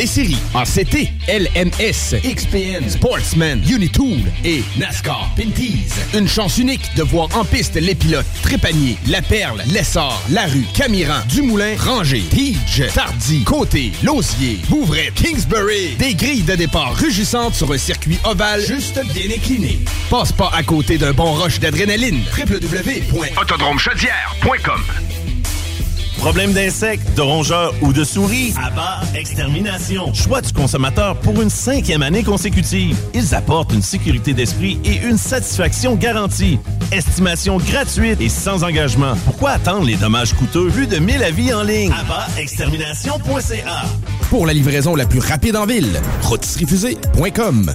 Des séries ACT, LMS, XPN, Sportsman, Unitool et NASCAR Pinties. Une chance unique de voir en piste les pilotes Trépanier, La Perle, Lessard, Larue, Camiran, Dumoulin, Ranger, Tige, Tardy, Côté, Lausier, Bouvret, Kingsbury. Des grilles de départ rugissantes sur un circuit ovale juste bien incliné. Passe pas à côté d'un bon rush d'adrénaline. www.autodromechaudière.com Problème d'insectes, de rongeurs ou de souris? Abba Extermination. Choix du consommateur pour une cinquième année consécutive. Ils apportent une sécurité d'esprit et une satisfaction garantie. Estimation gratuite et sans engagement. Pourquoi attendre les dommages coûteux vu de 1000 avis en ligne? AbbaExtermination.ca Pour la livraison la plus rapide en ville, rôtisseriefusée.com.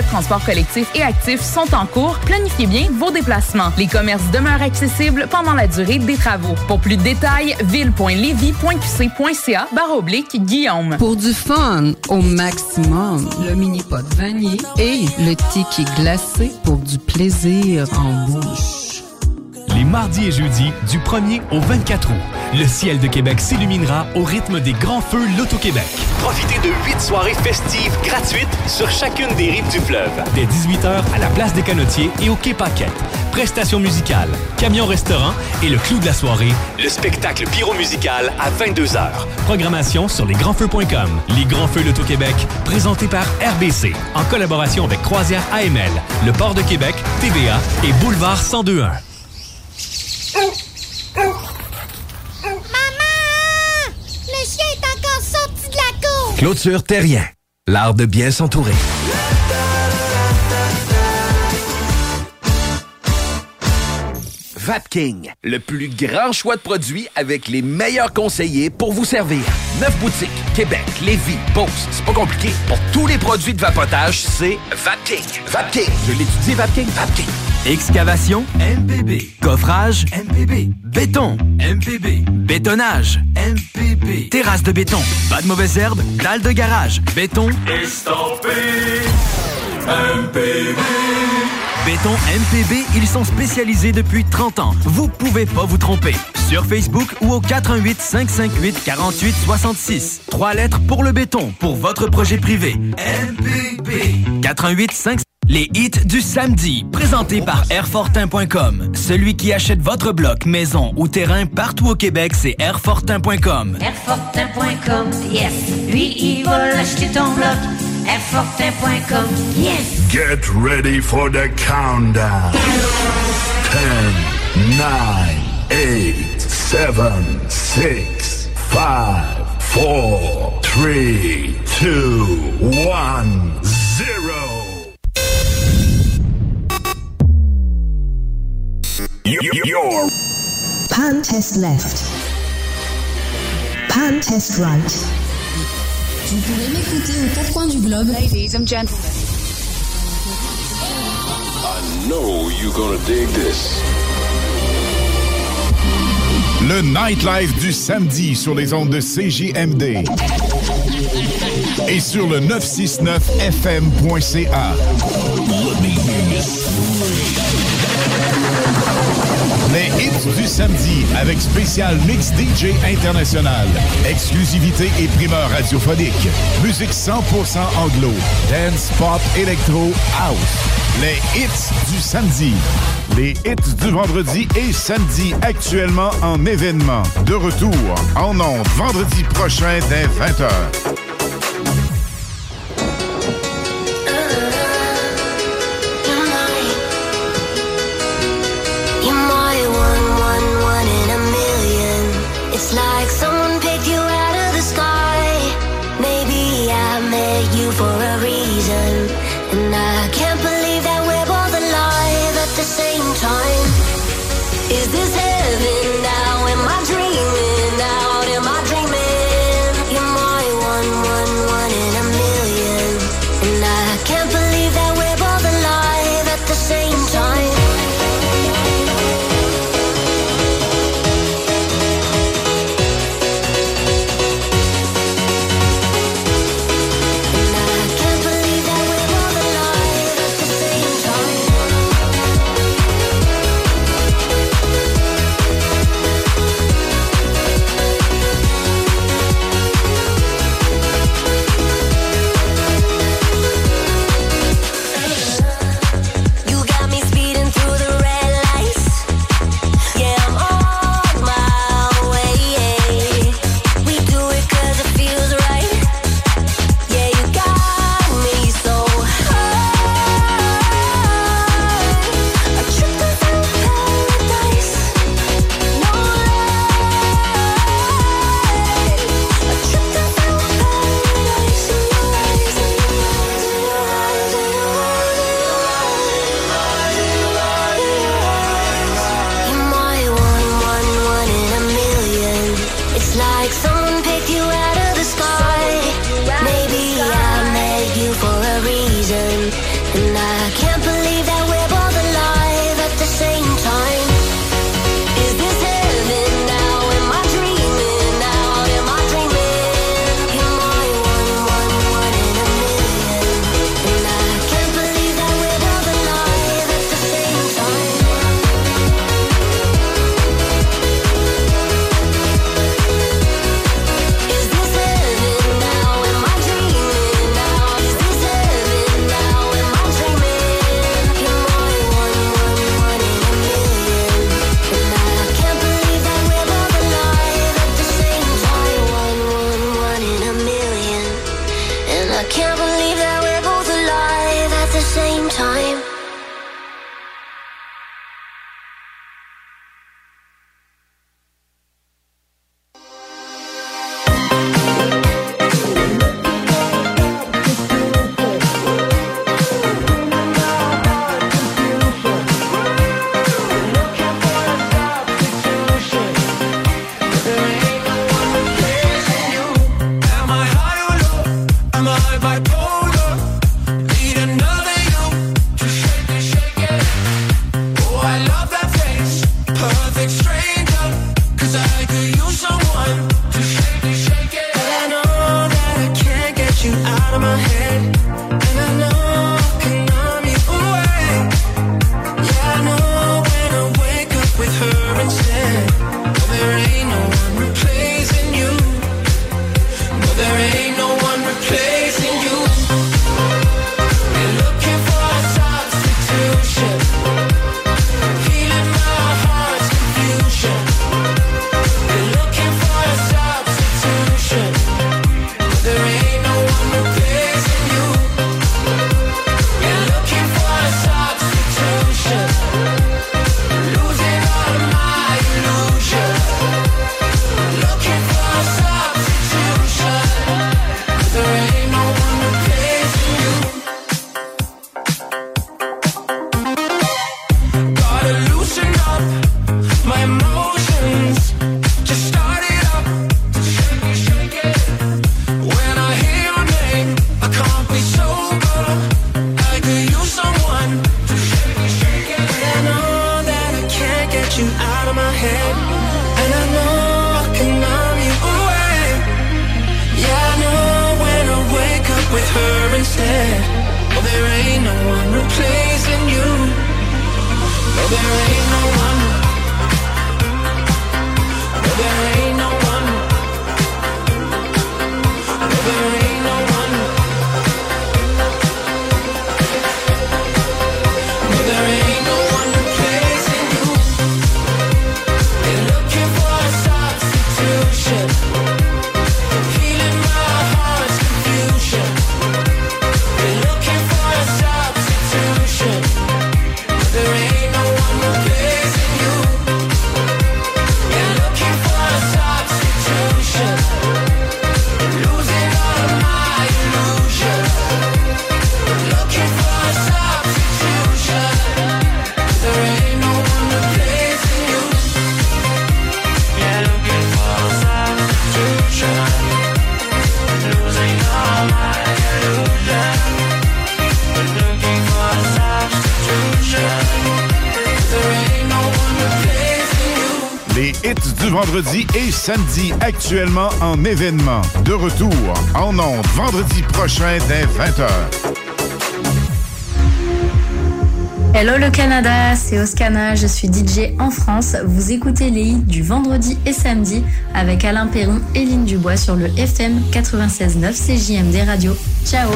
de transport collectif et actif sont en cours. Planifiez bien vos déplacements. Les commerces demeurent accessibles pendant la durée des travaux. Pour plus de détails, ville.levy.qc.ca barre oblique Guillaume. Pour du fun au maximum, le mini pot vanille et le ticket glacé pour du plaisir en bouche. Les mardis et jeudis, du 1er au 24 août, le ciel de Québec s'illuminera au rythme des grands feux Loto-Québec. Profitez de huit soirées festives gratuites sur chacune des rives du fleuve. Dès 18h à la place des Canotiers et au Quai Paquette. Prestations musicales, camion-restaurant et le clou de la soirée, Le spectacle pyro-musical à 22h. Programmation sur lesgrandsfeux.com. Les Grands Feux Loto-Québec, présenté par RBC, en collaboration avec Croisière AML, le Port de Québec, TVA et Boulevard 1021. Maman! Le chien est encore sorti de la cour! Clôture Terrien, l'art de bien s'entourer. Vapking, le plus grand choix de produits avec les meilleurs conseillers pour vous servir. Neuf boutiques, Québec, Lévis, Beauce, c'est pas compliqué. Pour tous les produits de vapotage, c'est Vapking. Vapking, je l'étudie, Vapking, Vapking. Excavation MPB. Coffrage MPB. Béton MPB. Bétonnage MPB. Terrasse de béton. Pas de mauvaises herbes. Dalle de garage. Béton. Estampé MPB Béton MPB, ils sont spécialisés depuis 30 ans. Vous pouvez pas vous tromper. Sur Facebook ou au 418 558 48 66. Trois lettres pour le béton, pour votre projet privé. MPB. 418 5 les hits du samedi, présentés par Airfortin.com. Celui qui achète votre bloc, maison ou terrain partout au Québec, c'est Airfortin.com. Airfortin.com, yes. Lui, il va l'acheter ton bloc. Airfortin.com, yes. Get ready for the countdown. 10, 9, 8, 7, 6, 5, 4, 3, 2, 1, 0. You're Pan test left. Pan test right. Vous pouvez m'écouter aux quatre coins du globe. Ladies and gentlemen. I know you're gonna dig this. Le nightlife du samedi sur les ondes de CJMD. Et sur le 969fm.ca. du samedi avec spécial Mix DJ International. Exclusivité et primeur radiophonique. Musique 100% anglo. Dance, pop, électro, house. Les hits du samedi. Les hits du vendredi et samedi actuellement en événement. De retour en ondes vendredi prochain dès 20h. Les hits du vendredi et samedi actuellement en événement. De retour en ondes vendredi prochain dès 20h. Hello le Canada, c'est Oscana, je suis DJ en France. Vous écoutez les hits du vendredi et samedi avec Alain Perron et Lynne Dubois sur le FM 96.9 CJMD Radio. Ciao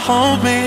hold me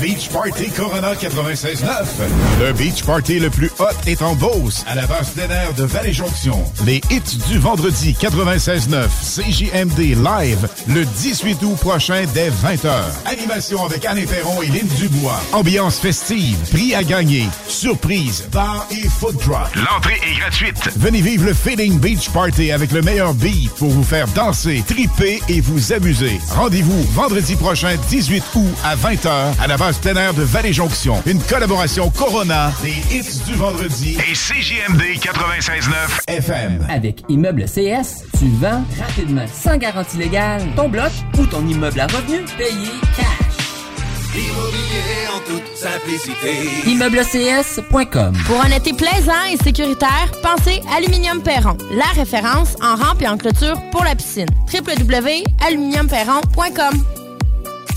Beach Party Corona 96.9. Le Beach Party le plus hot est en Beauce, à la base plein air de Vallée-Jonction. Les hits du vendredi 96.9 CJMD Live le 18 août prochain dès 20h. Animation avec Anne Perron et Lynn Dubois. Ambiance festive, prix à gagner, surprise, bar et food drop. L'entrée est gratuite. Venez vivre le Feeling Beach Party avec le meilleur beat pour vous faire danser, triper et vous amuser. Rendez-vous vendredi prochain 18 août à 20h à la base plein air de Vallée-Jonction. Une collaboration Corona, des hits du vendredi et CJMD 96.9 FM. Avec Immeuble CS, tu vends rapidement, sans garantie légale, ton bloc ou ton immeuble à revenu payé cash. Immobilier en toute simplicité. ImmeubleCS.com Pour un été plaisant et sécuritaire, pensez Aluminium Perron, la référence en rampe et en clôture pour la piscine. www.aluminiumperron.com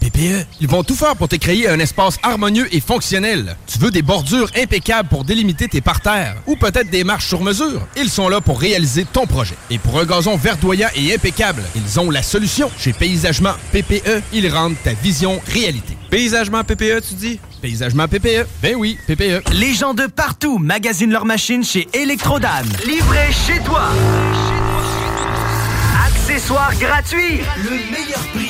PPE, ils vont tout faire pour te créer un espace harmonieux et fonctionnel. Tu veux des bordures impeccables pour délimiter tes parterres ou peut-être des marches sur mesure? Ils sont là pour réaliser ton projet. Et pour un gazon verdoyant et impeccable, ils ont la solution. Chez Paysagement PPE, ils rendent ta vision réalité. Paysagement PPE, tu dis? Paysagement PPE. Ben oui, PPE. Les gens de partout magasinent leurs machines chez Electrodan. Livré chez toi. Accessoires gratuits. Le meilleur prix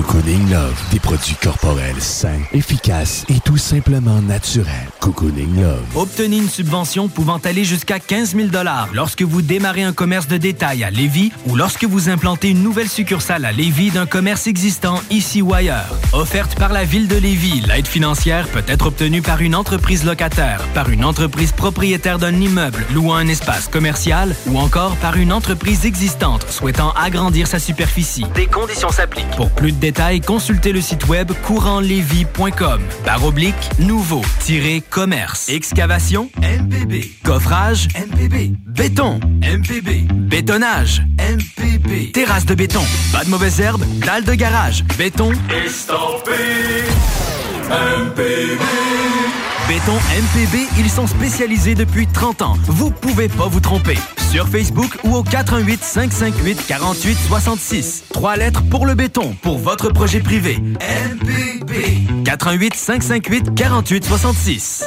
Cocooning Love, des produits corporels sains, efficaces et tout simplement naturels. Cocooning Love. Obtenez une subvention pouvant aller jusqu'à 15 000 lorsque vous démarrez un commerce de détail à Lévis ou lorsque vous implantez une nouvelle succursale à Lévis d'un commerce existant ici ou ailleurs. Offerte par la Ville de Lévis, l'aide financière peut être obtenue par une entreprise locataire, par une entreprise propriétaire d'un immeuble louant un espace commercial ou encore par une entreprise existante souhaitant agrandir sa superficie. Des conditions s'appliquent. Pour plus de détails, consultez le site web courantlévis.com. Barre oblique, nouveau-commerce. Excavation, MPB. Coffrage, MPB. Béton, MPB. Bétonnage, MPB. Terrasse de béton. Pas de mauvaises herbes, dalle de garage. Béton, Estampé MPB. Béton MPB, ils sont spécialisés depuis 30 ans. Vous pouvez pas vous tromper. Sur Facebook ou au 418 558 48 66. Trois lettres pour le béton, pour votre projet privé. MPB. 418 558 48 66.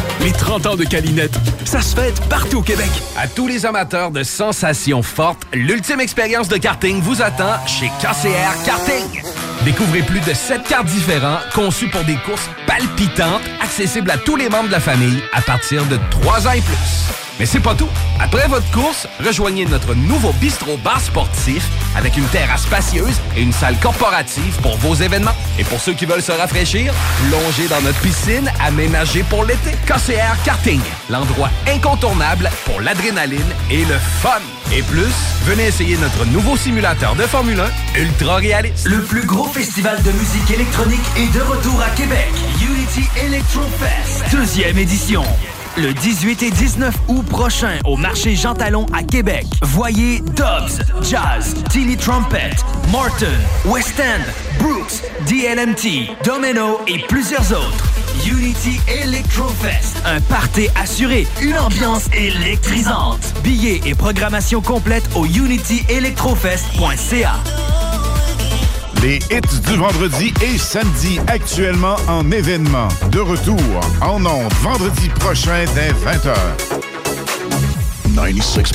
Les 30 ans de Calinette, ça se fête partout au Québec. À tous les amateurs de sensations fortes, l'ultime expérience de karting vous attend chez KCR Karting. Découvrez plus de 7 cartes différents conçus pour des courses palpitantes, accessibles à tous les membres de la famille à partir de 3 ans et plus. Mais c'est pas tout. Après votre course, rejoignez notre nouveau bistrot bar sportif avec une terrasse spacieuse et une salle corporative pour vos événements. Et pour ceux qui veulent se rafraîchir, plongez dans notre piscine aménagée pour l'été. KCR Karting, l'endroit incontournable pour l'adrénaline et le fun. Et plus, venez essayer notre nouveau simulateur de Formule 1 ultra réaliste. Le plus gros festival de musique électronique est de retour à Québec. Unity Electro Fest, deuxième édition. Le 18 et 19 août prochain au marché Jean Talon à Québec. Voyez Dobbs, Jazz, Tilly Trumpet, Martin, West End, Brooks, DLMT, Domino et plusieurs autres. Unity Electrofest, un party assuré, une ambiance électrisante. Billets et programmation complète au unityelectrofest.ca. Les hits du vendredi et samedi actuellement en événement. De retour en ondes vendredi prochain dès 20h. 96.9.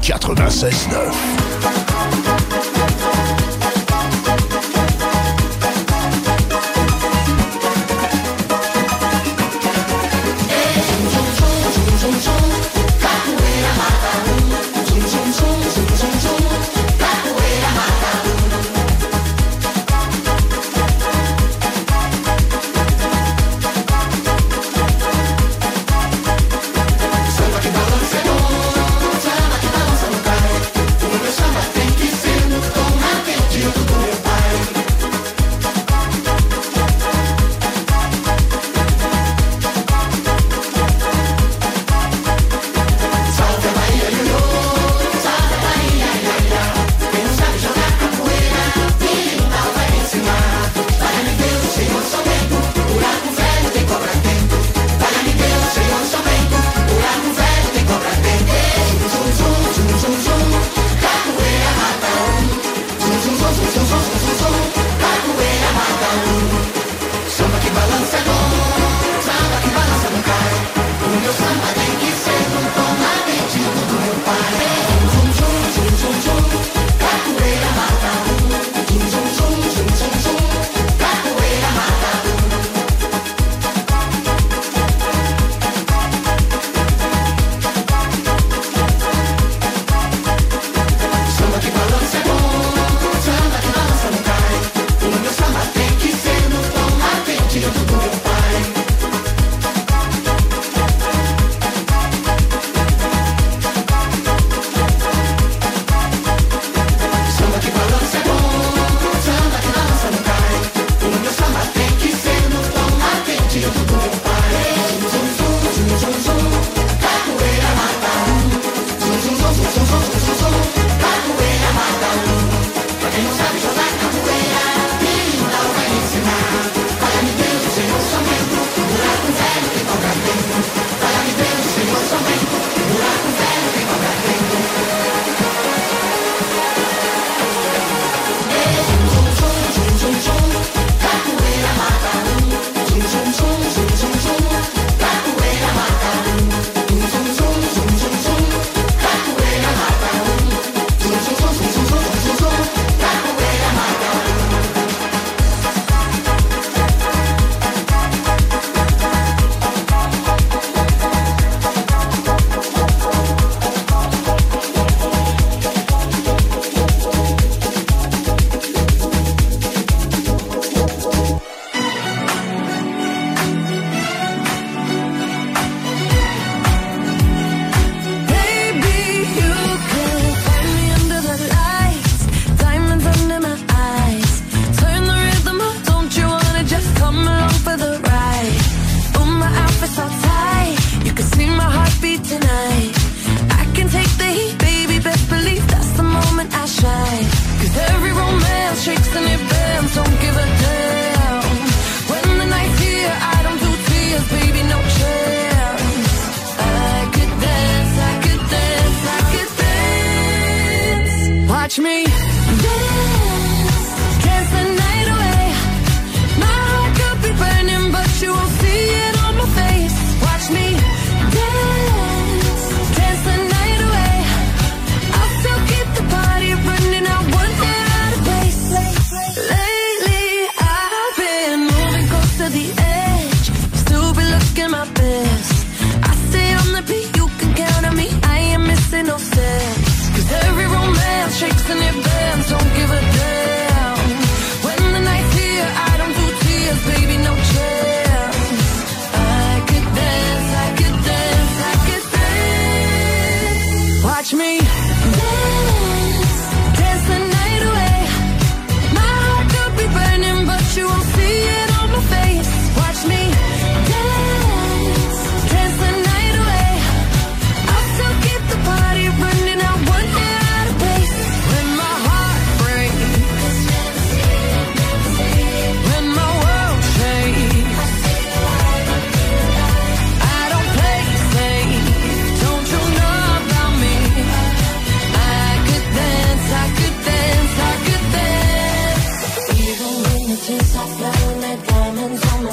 96.9.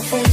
selfish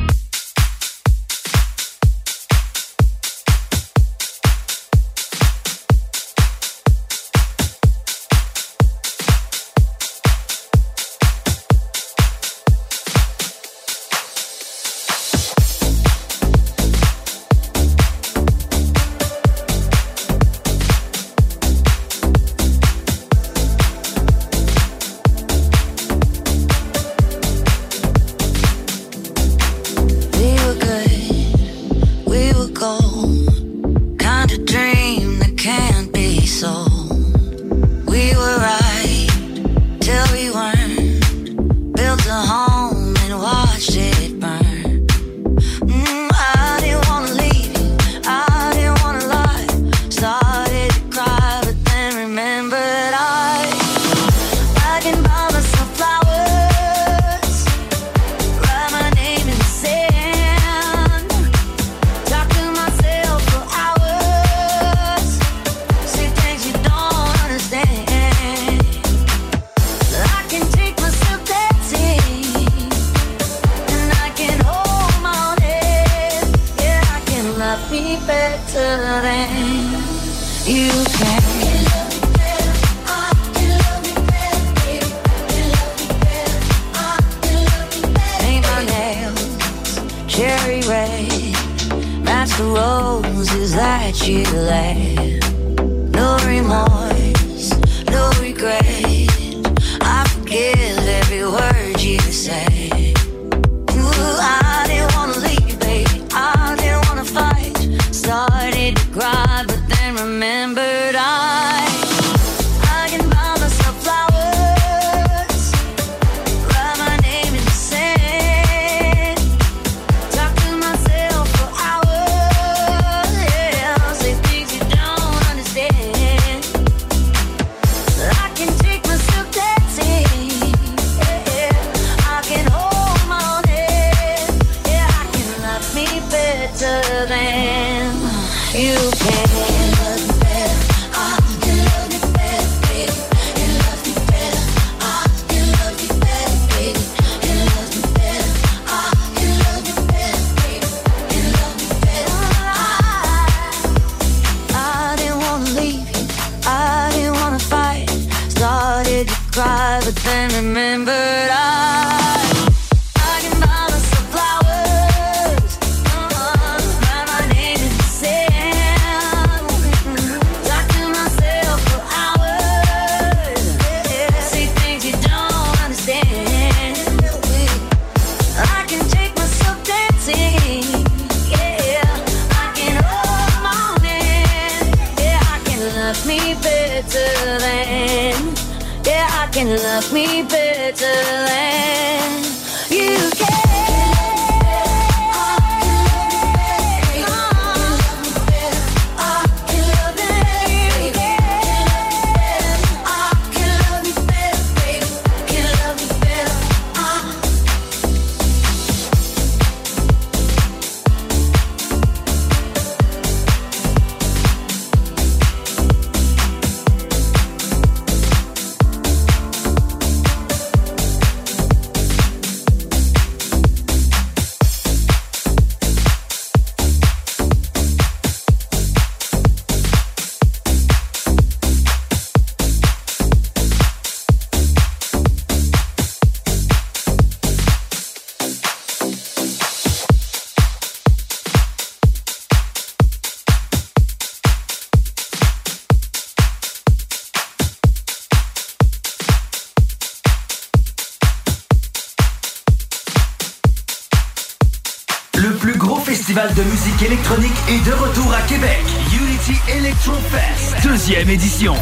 édition.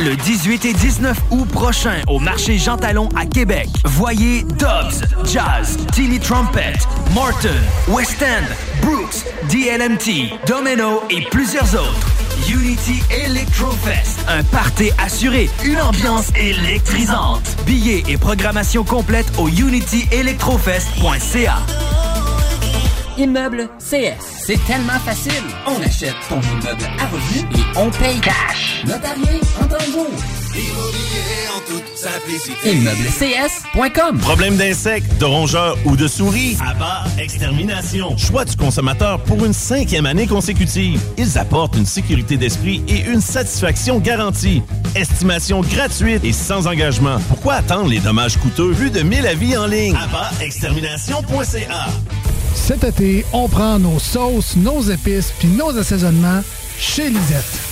Le 18 et 19 août prochain au marché Jean Talon à Québec. Voyez Dobbs, Jazz, Timmy Trumpet, Morton, West End, Brooks, DLMT, Domino et plusieurs autres. Unity Electrofest, un party assuré, une ambiance électrisante. Billets et programmation complète au unityelectrofest.ca. Immeuble CS. C'est tellement facile. On achète ton immeuble à revenu et on paye cash. Notarié, entendez-vous. Immobilier en toute simplicité. ImmeubleCS.com Problème d'insectes, de rongeurs ou de souris? Abba Extermination. Choix du consommateur pour une cinquième année consécutive. Ils apportent une sécurité d'esprit et une satisfaction garantie. Estimation gratuite et sans engagement. Pourquoi attendre les dommages coûteux? Vu de 1000 avis en ligne? AbbaExtermination.ca Cet été, on prend nos sauces, nos épices puis nos assaisonnements chez Lisette.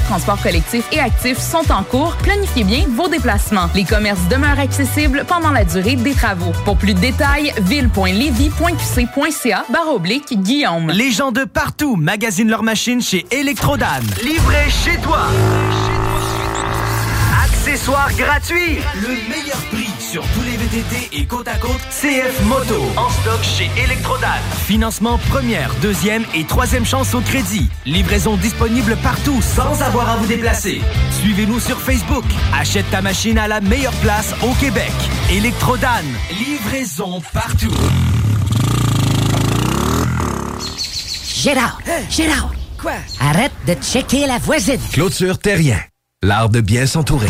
de transport collectif et actif sont en cours. Planifiez bien vos déplacements. Les commerces demeurent accessibles pendant la durée des travaux. Pour plus de détails, ville.levy.qc.ca barre oblique Guillaume. Les gens de partout magasinent leurs machines chez Electrodan. Livré chez toi. Accessoires gratuits. Le meilleur prix sur tous les VTT et côte à côte CF Moto. En stock chez Electrodan. Financement première, deuxième et troisième chance au crédit. Livraison disponible partout sans avoir à vous déplacer. Suivez-nous sur Facebook. Achète ta machine à la meilleure place au Québec. Electrodan. Livraison partout. Gérard! Gérard! Quoi? Arrête de checker la voisine! Clôture Terrien. L'art de bien s'entourer.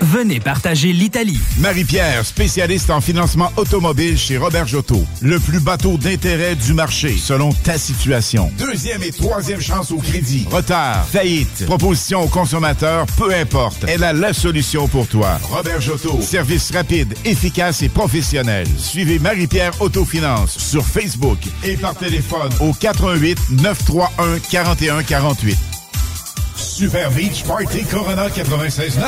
venez partager l'Italie. Marie-Pierre, spécialiste en financement automobile chez Robert Jotto. Le plus bateau d'intérêt du marché, selon ta situation. Deuxième et troisième chance au crédit. Retard, faillite, proposition aux consommateurs, peu importe. Elle a la solution pour toi. Robert Jotto. Service rapide, efficace et professionnel. Suivez Marie-Pierre Autofinance sur Facebook et par téléphone au 88 931 41 48. Super Beach Party Corona 96.9.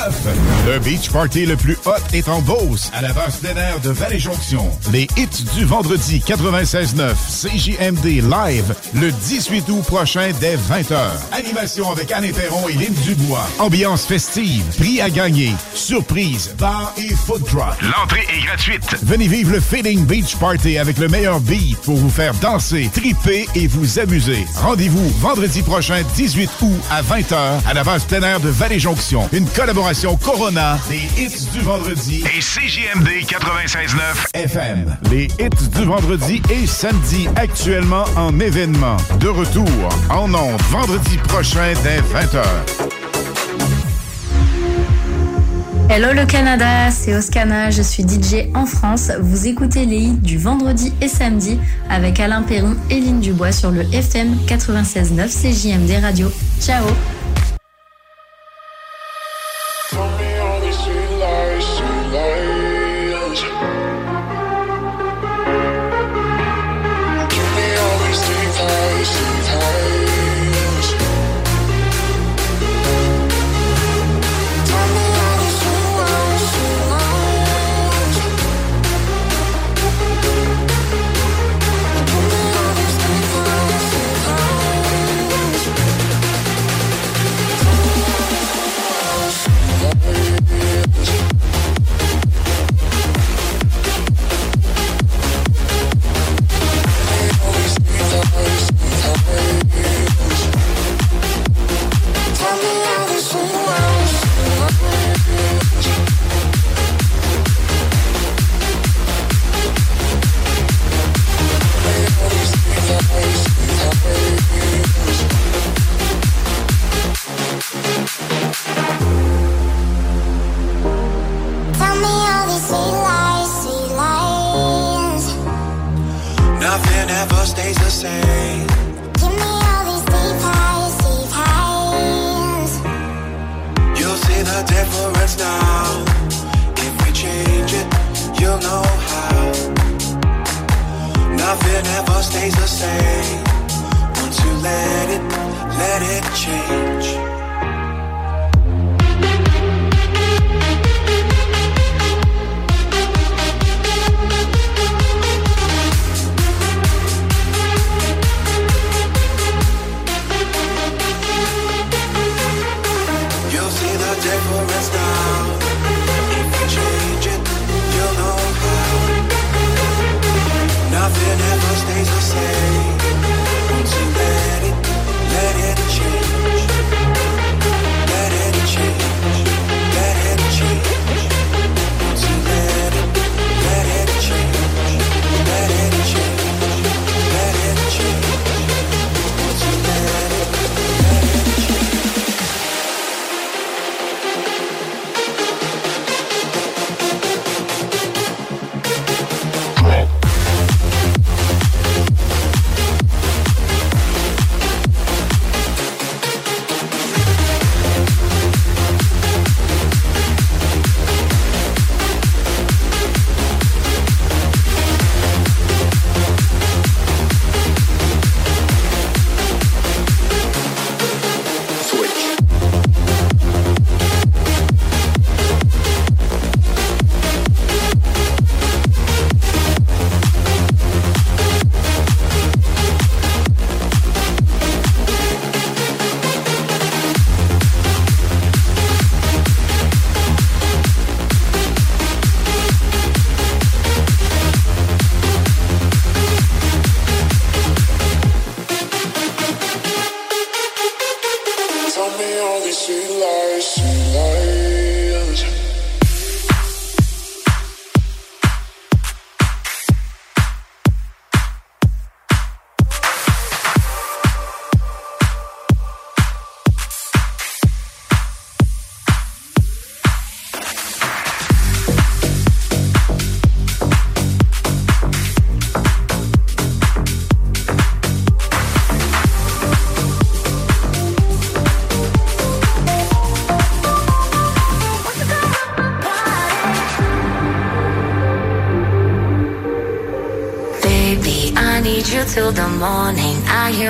Le beach party le plus hot est en Beauce, à la base plein air de Vallée-Jonction. Les hits du vendredi 96.9 CJMD live le 18 août prochain dès 20h. Animation avec Anne Perron et Lynn Dubois. Ambiance festive, prix à gagner, surprise, bar et food truck. L'entrée est gratuite. Venez vivre le Feeling Beach Party avec le meilleur beat pour vous faire danser, triper et vous amuser. Rendez-vous vendredi prochain 18 août à 20h à la base plein air de Vallée-Jonction. Une collaboration Corona, des hits du vendredi et CJMD 96.9 FM. Les hits du vendredi et samedi actuellement en événement. De retour en ondes vendredi prochain dès 20h. Hello le Canada, c'est Oscana, je suis DJ en France. Vous écoutez les hits du vendredi et samedi avec Alain Perron et Lynn Dubois sur le FM 96.9 CJMD Radio. Ciao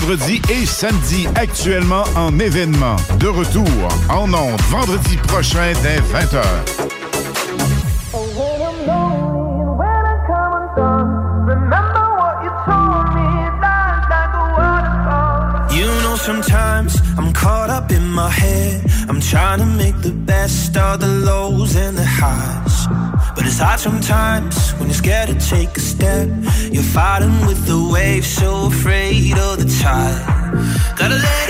vendredi et samedi, actuellement en événement. De retour en ondes vendredi prochain dès 20h. You know sometimes I'm caught up in my head. I'm trying to make the best of the lows and the highs. But it's hard sometimes scared to take a step. You're fighting with the waves, so afraid of the tide. Gotta let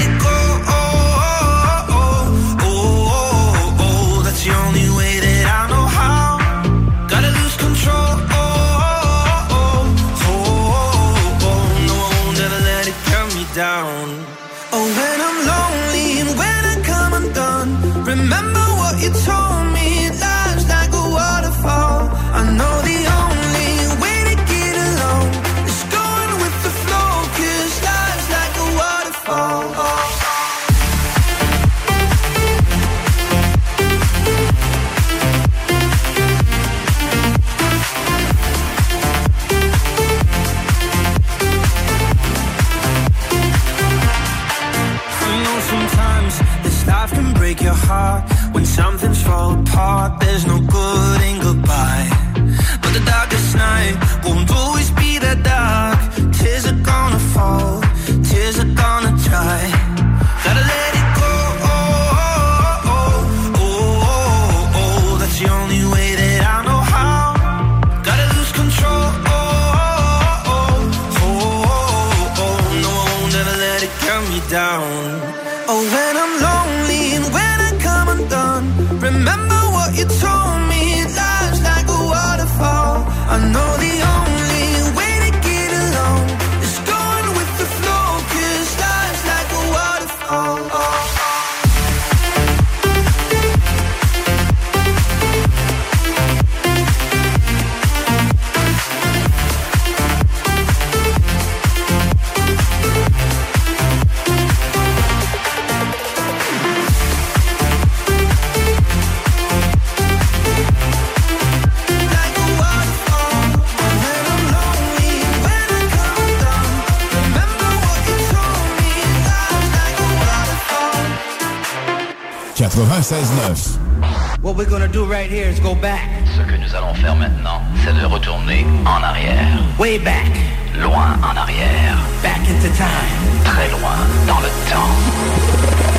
Ce que nous allons faire maintenant, c'est de retourner en arrière. Way back. Loin en arrière. Back into time. Très loin dans le temps.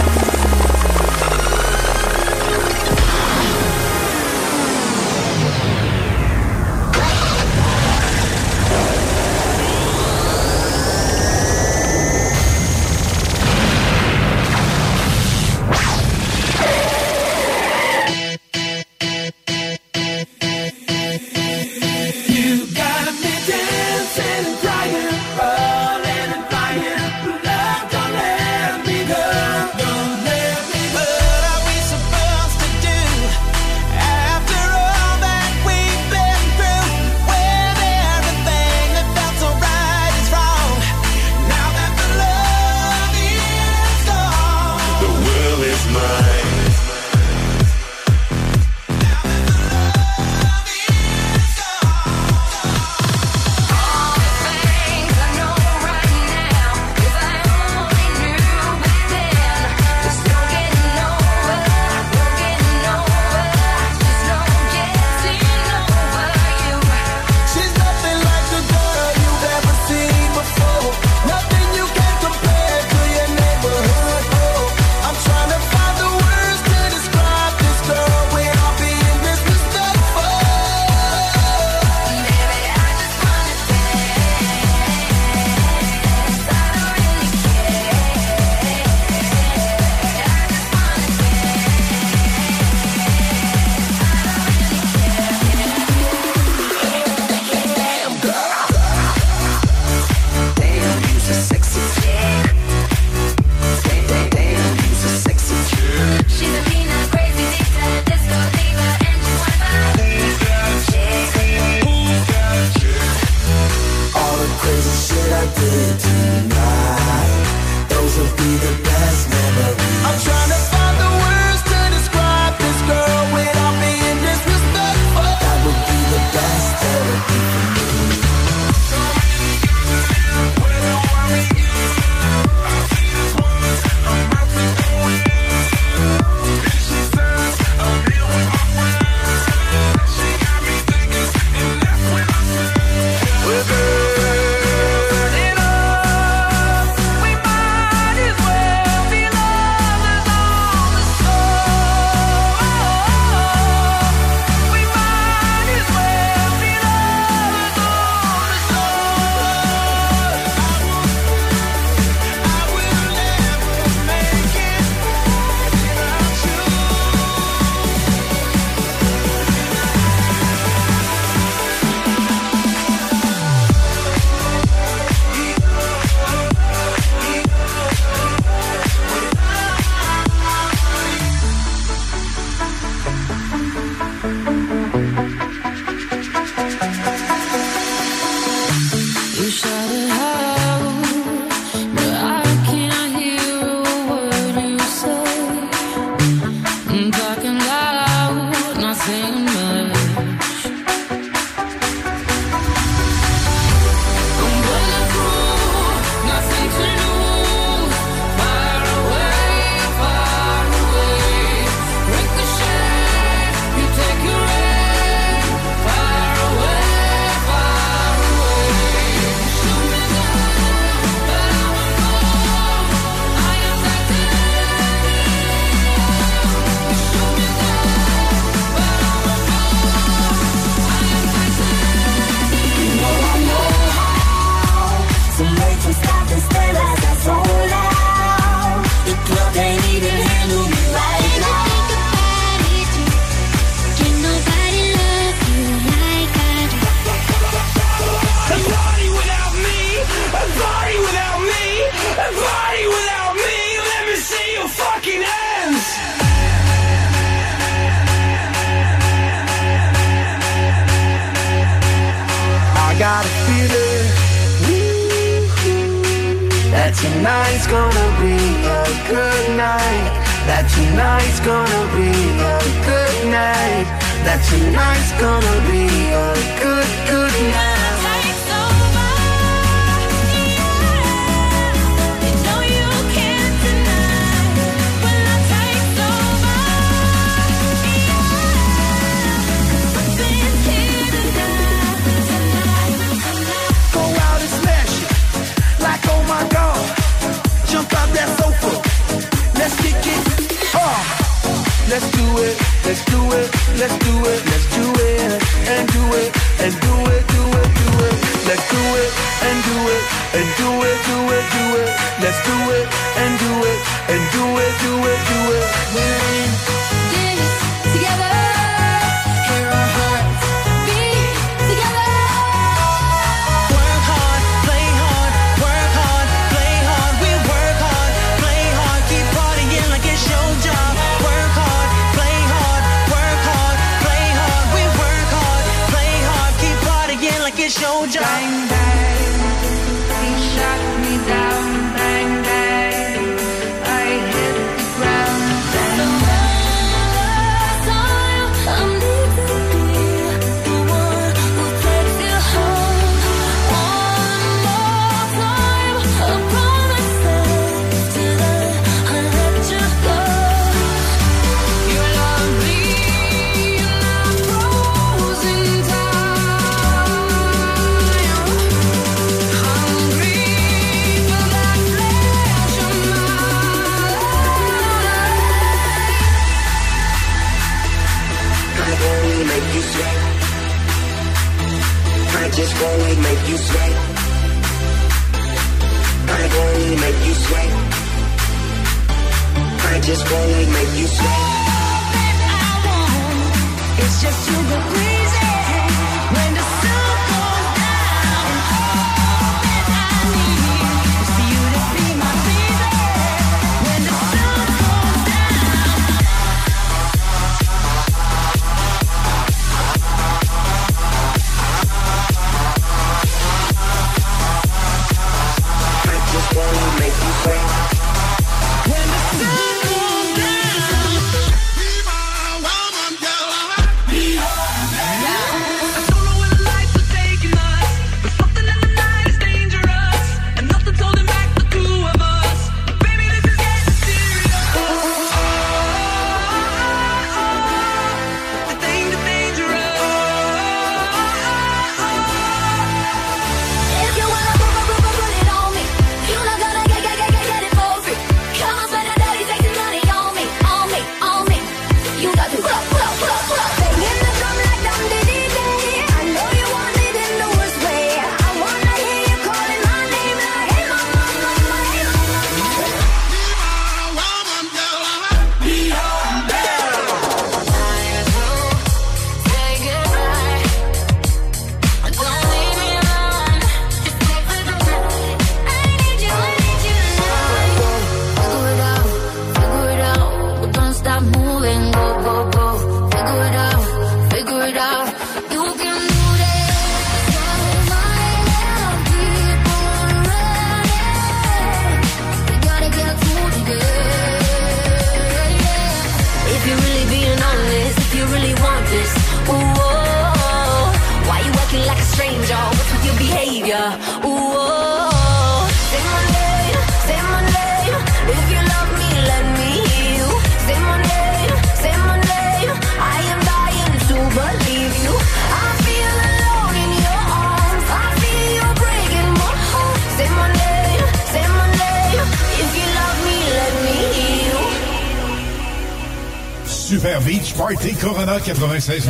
Martins. Corona 96.9.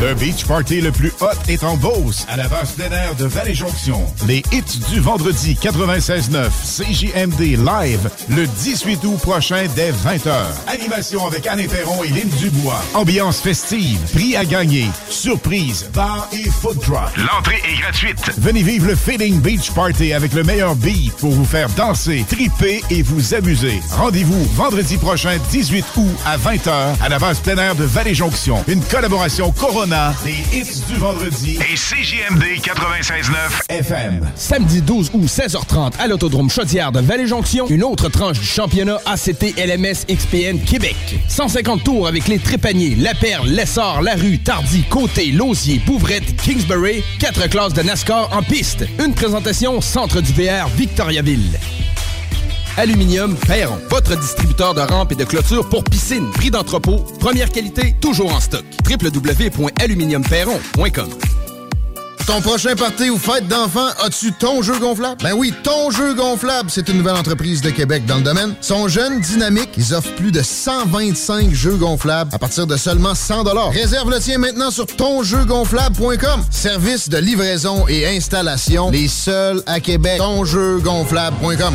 Le beach party le plus hot est en Beauce, à la base plein air de Vallée-Jonction. Les hits du vendredi 96.9, CJMD Live, le 18 août prochain dès 20h. Animation avec Anne Perron et Lynn Dubois. Ambiance festive, prix à gagner, surprise, bar et food truck. L'entrée est gratuite. Venez vivre le Feeling Beach Party avec le meilleur beat pour vous faire danser, triper et vous amuser. Rendez-vous vendredi prochain 18 août à 20h à la base plein air de Vallée une collaboration Corona, des hits du vendredi et CJMD 96.9 FM. Samedi 12 août, 16h30 à l'Autodrome Chaudière de Vallée-Jonction, une autre tranche du championnat ACT LMS XPN Québec. 150 tours avec les Trépaniers, La Perle, L'Essor, La Rue, Tardy, Côté, Lausier, Bouvrette, Kingsbury, quatre classes de NASCAR en piste. Une présentation Centre du VR Victoriaville. Aluminium Ferron, votre distributeur de rampes et de clôtures pour piscine, prix d'entrepôt, première qualité, toujours en stock. www.aluminiumferron.com ton prochain party ou fête d'enfants, as-tu ton jeu gonflable? Ben oui, ton jeu gonflable, c'est une nouvelle entreprise de Québec dans le domaine. Sont jeunes, dynamiques, ils offrent plus de 125 jeux gonflables à partir de seulement 100 Réserve le tien maintenant sur tonjeugonflable.com. Service de livraison et installation, les seuls à Québec. Tonjeugonflable.com.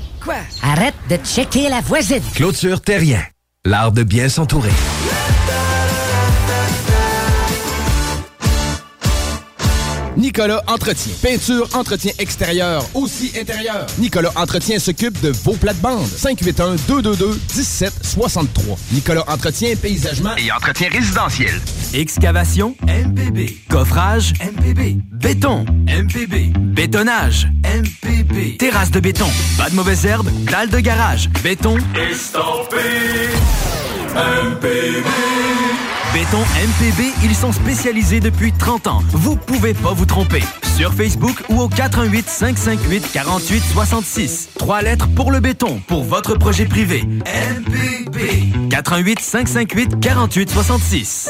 Arrête de checker la voisine! Clôture Terrien, l'art de bien s'entourer. Nicolas Entretien. Peinture, entretien extérieur, aussi intérieur. Nicolas Entretien s'occupe de vos plates-bandes. 581-222-1763. Nicolas Entretien, paysagement Et entretien résidentiel. Excavation MPB. Coffrage MPB. Béton MPB. Bétonnage MPB. Terrasse de béton. Pas de mauvaises herbes. Dalle de garage. Béton. Estampé MPB Béton MPB, ils sont spécialisés depuis 30 ans. Vous pouvez pas vous tromper. Sur Facebook ou au 418 558 48 66. Trois lettres pour le béton, pour votre projet privé. MPB. 418 558 48 66.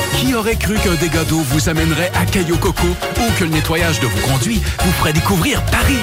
Qui aurait cru qu'un dégât d'eau vous amènerait à Caillou Coco ou que le nettoyage de vos conduits vous ferait découvrir Paris?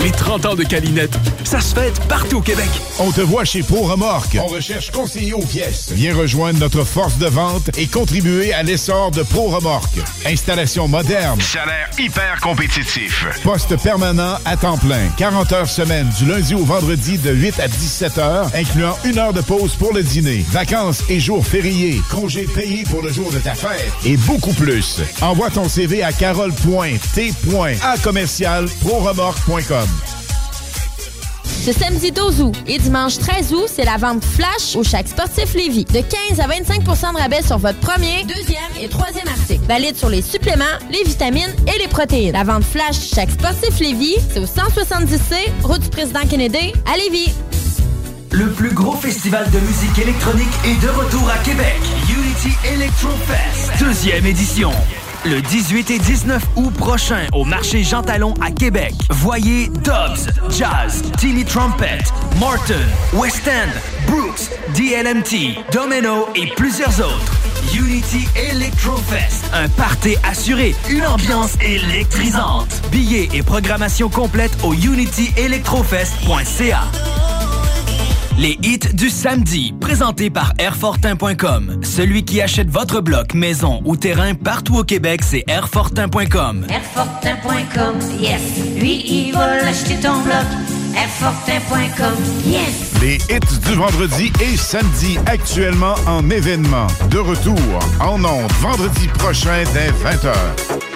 Les 30 ans de Calinette, ça se fête partout au Québec. On te voit chez Pro Remorque. On recherche conseiller aux pièces. Viens rejoindre notre force de vente et contribuer à l'essor de Pro Remorque. Installation moderne. Salaire hyper compétitif. Poste permanent à temps plein. 40 heures semaine du lundi au vendredi de 8 à 17 heures, incluant une heure de pause pour le dîner. Vacances et jours fériés. Congés payés pour le jour de ta fête. Et beaucoup plus. Envoie ton CV à carole.t.acommercial Ce samedi 12 août et dimanche 13 août, c'est la vente flash au Chac Sportif Lévis. De 15 à 25% de rabais sur votre premier, deuxième et troisième article. Valide sur les suppléments, les vitamines et les protéines. La vente flash Chac Sportif Lévis, c'est au 170C, route du président Kennedy, à Lévis. Le plus gros festival de musique électronique est de retour à Québec. Unity Electro Fest, deuxième édition. Le 18 et 19 août prochain au marché Jean Talon à Québec. Voyez Dobbs, Jazz, Tilly Trumpet, Martin, West End, Brooks, DLMT, Domino et plusieurs autres. Unity Electro Fest, un party assuré, une ambiance électrisante. Billets et programmation complète au unityelectrofest.ca. Les hits du samedi, présentés par Airfortin.com. Celui qui achète votre bloc, maison ou terrain partout au Québec, c'est Airfortin.com. Airfortin.com, yes. Lui, il va l'acheter ton bloc. Airfortin.com, yes. Les hits du vendredi et samedi actuellement en événement. De retour en ondes vendredi prochain dès 20h.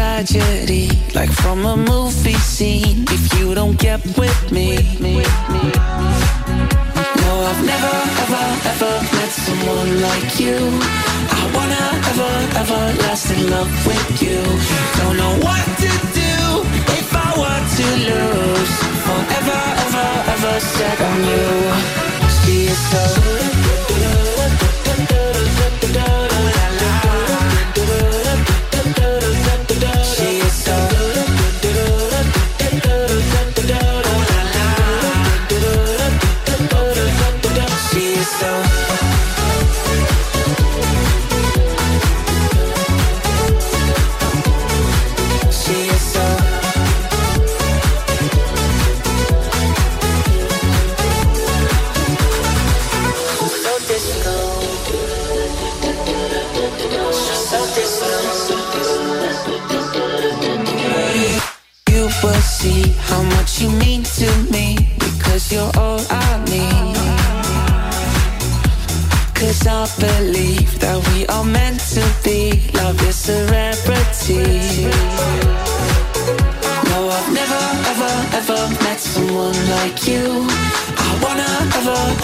Tragedy, like from a movie scene. If you don't get with me. No, I've never, ever, ever met someone like you. I wanna ever, ever last in love with you. Don't know what to do if I were to lose. Forever, ever, ever set on you. She is so.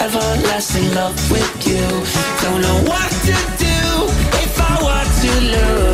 Ever, ever last in love with you. Don't know what to do if I were to lose.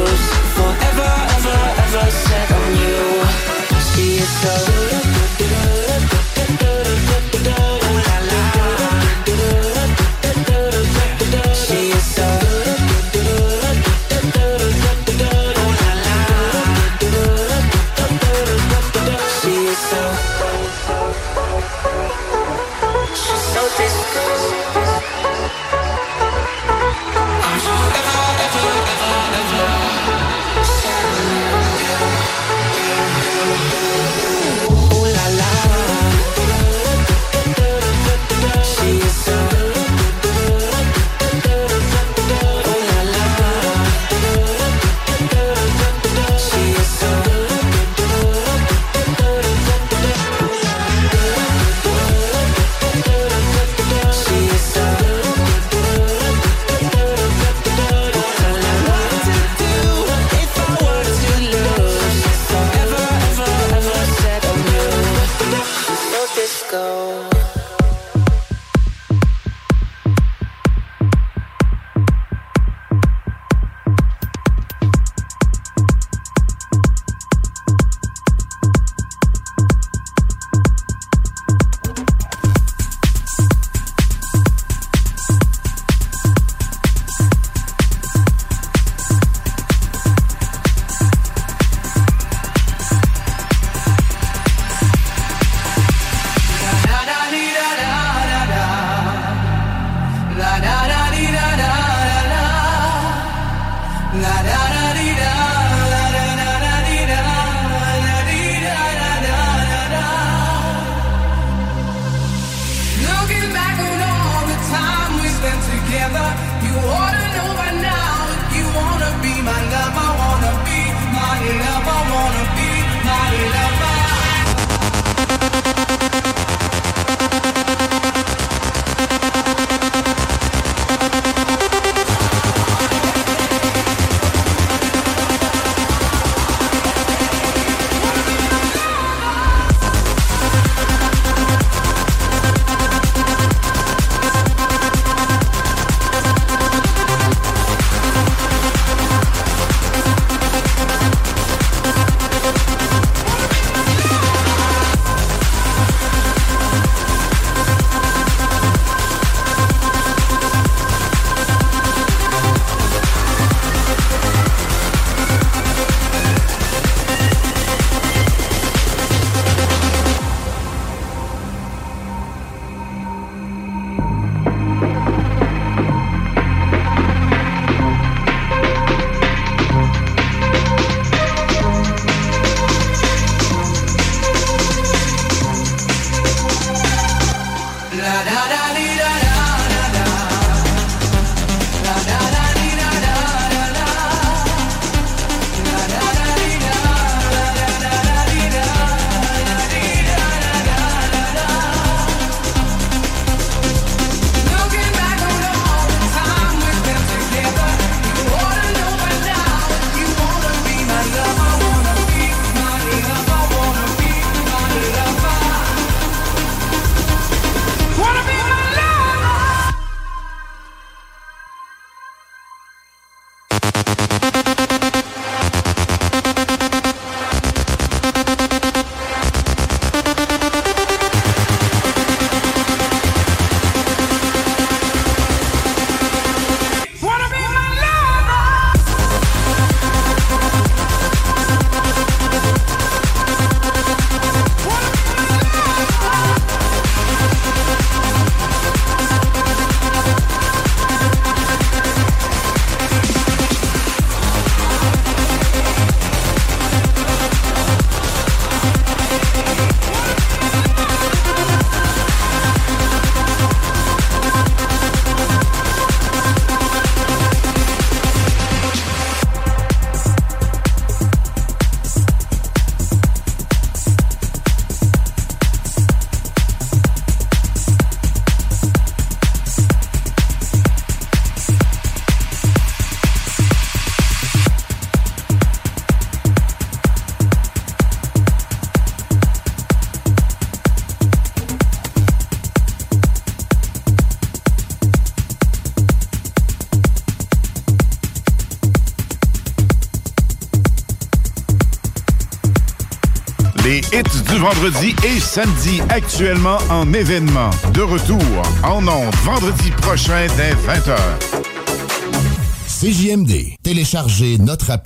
vendredi et samedi, actuellement en événement. De retour en ondes vendredi prochain dès 20h. CJMD. Téléchargez notre appli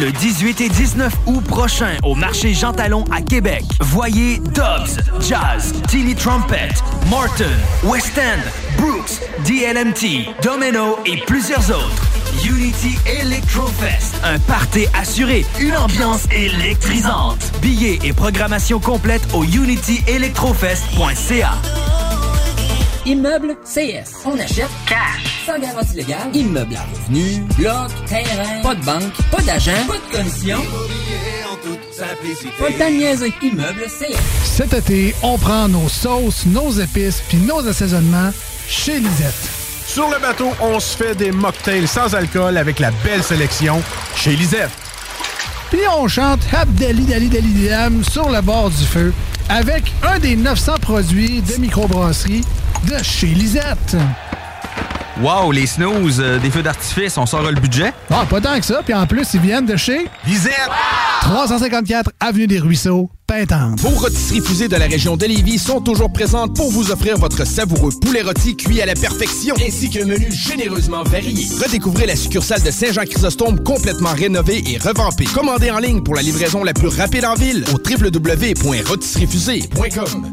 Le 18 et 19 août prochain au marché Jean Talon à Québec. Voyez Dobbs, Jazz, Tilly Trumpet, Martin, West End, Brooks, DLMT, Domino et plusieurs autres. Unity Electrofest, un party assuré, une ambiance électrisante. Billets et programmation complète au unityelectrofest.ca. Immeuble CS. On achète. Sans garantie légale. Immeuble à revenu. Bloc. Terrain. Pas de banque. Pas d'agent. Pas de commission. Pas de. Immeuble CS. Cet été, on prend nos sauces, nos épices puis nos assaisonnements chez Lisette. Sur le bateau, on se fait des mocktails sans alcool avec la belle sélection chez Lisette. Puis on chante Abdali Dali Dali Dam sur le bord du feu avec un des 900 produits de microbrasserie de chez Lisette. Wow, les snooze, euh, des feux d'artifice, on sort le budget? Ah, pas tant que ça. Puis en plus, ils viennent de chez Lisette! 354 Avenue des Ruisseaux, Pintante. Vos rôtisseries fusées de la région de Lévis sont toujours présentes pour vous offrir votre savoureux poulet rôti cuit à la perfection, ainsi qu'un menu généreusement varié. Redécouvrez la succursale de Saint-Jean-Chrysostome complètement rénovée et revampée. Commandez en ligne pour la livraison la plus rapide en ville au www.rôtisseriefusée.com.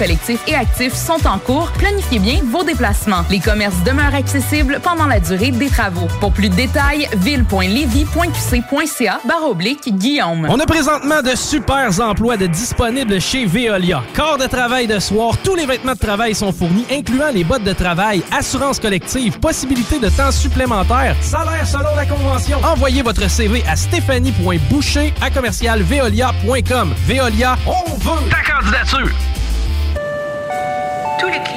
collectif et actif sont en cours. Planifiez bien vos déplacements. Les commerces demeurent accessibles pendant la durée des travaux. Pour plus de détails, ville.levy.qc.ca Guillaume. On a présentement de super emplois disponibles chez Veolia. Corps de travail de soir, tous les vêtements de travail sont fournis, incluant les bottes de travail, assurance collective, possibilité de temps supplémentaire, salaire selon la convention. Envoyez votre CV à stéphanie.boucher à commercialveolia.com. Veolia, on veut ta candidature.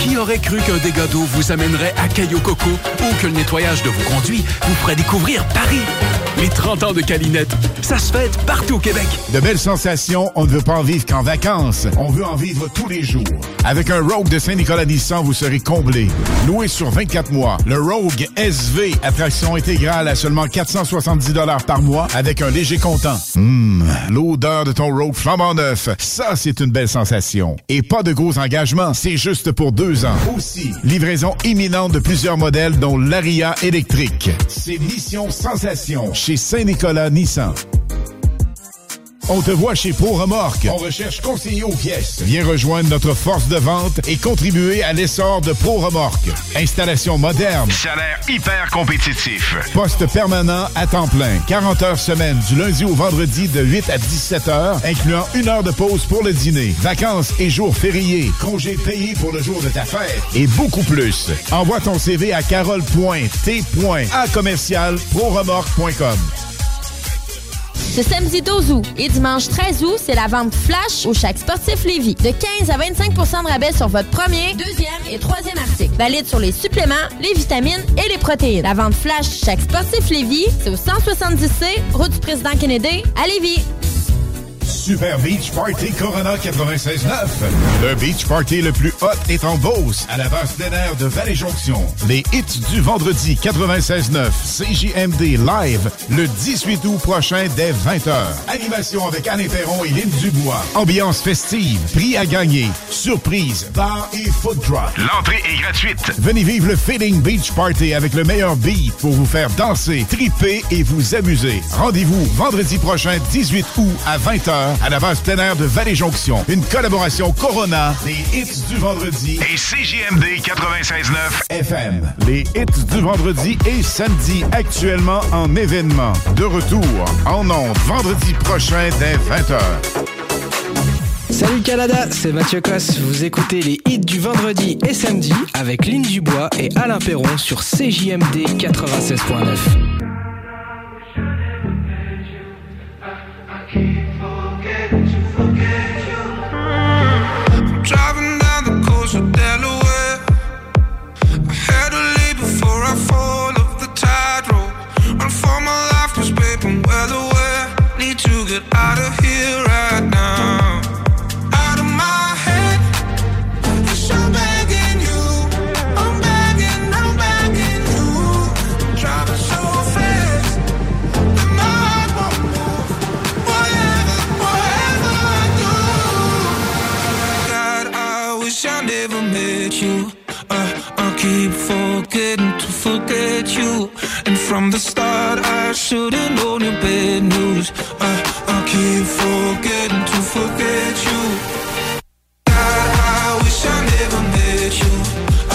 Qui aurait cru qu'un dégât d'eau vous amènerait à Caillou Coco ou que le nettoyage de vos conduits vous ferait découvrir Paris? Les 30 ans de Calinette, ça se fête partout au Québec. De belles sensations, on ne veut pas en vivre qu'en vacances. On veut en vivre tous les jours. Avec un Rogue de Saint-Nicolas Nissan, vous serez comblé. Loué sur 24 mois, le Rogue SV, attraction intégrale à seulement 470 par mois avec un léger comptant. Hum, l'odeur de ton Rogue flambant neuf, ça c'est une belle sensation. Et pas de gros engagements, c'est juste pour deux ans. Aussi, livraison imminente de plusieurs modèles dont l'Aria électrique. C'est Mission Sensation chez Saint-Nicolas Nissan. On te voit chez Pro Remorque. On recherche conseiller aux pièces. Viens rejoindre notre force de vente et contribuer à l'essor de Pro Remorque. Installation moderne. Salaire hyper compétitif. Poste permanent à temps plein. 40 heures semaine du lundi au vendredi de 8 à 17 heures, incluant une heure de pause pour le dîner. Vacances et jours fériés. Congés payés pour le jour de ta fête. Et beaucoup plus. Envoie ton CV à carole.t.a commercial proremorque.com. Ce samedi 12 août et dimanche 13 août, c'est la vente flash au Chac Sportif Lévis. De 15 à 25% de rabais sur votre premier, deuxième et troisième article. Valide sur les suppléments, les vitamines et les protéines. La vente flash Chac Sportif Lévis, c'est au 170C, route du président Kennedy, à Lévis. Super Beach Party Corona 96.9. Le beach party le plus hot est en Beauce, à la base plein air de Vallée-Jonction. Les hits du vendredi 96.9 CJMD live le 18 août prochain dès 20h. Animation avec Anne Perron et Lynn Dubois. Ambiance festive, prix à gagner, surprise, bar et food drop. L'entrée est gratuite. Venez vivre le Feeling Beach Party avec le meilleur beat pour vous faire danser, triper et vous amuser. Rendez-vous vendredi prochain 18 août à 20h à la base plein air de Vallée-Jonction. Une collaboration Corona, les hits du vendredi Et CJMD 96.9 FM. Les hits du vendredi et samedi actuellement en événement. De retour en ondes vendredi prochain dès 20h. Salut Canada, c'est Mathieu Cosse. Vous écoutez les hits du vendredi et samedi avec Lynn Dubois et Alain Perron sur CJMD 96.9. driving down the coast of Delaware. I had to leave before I fall off the tightrope. Run for my life, cause babe, I'm well aware. Need to get out of here right now. Keep forgetting to forget you. And from the start, I should've known your bad news. Uh, I keep forgetting to forget you. God, I wish I never met you.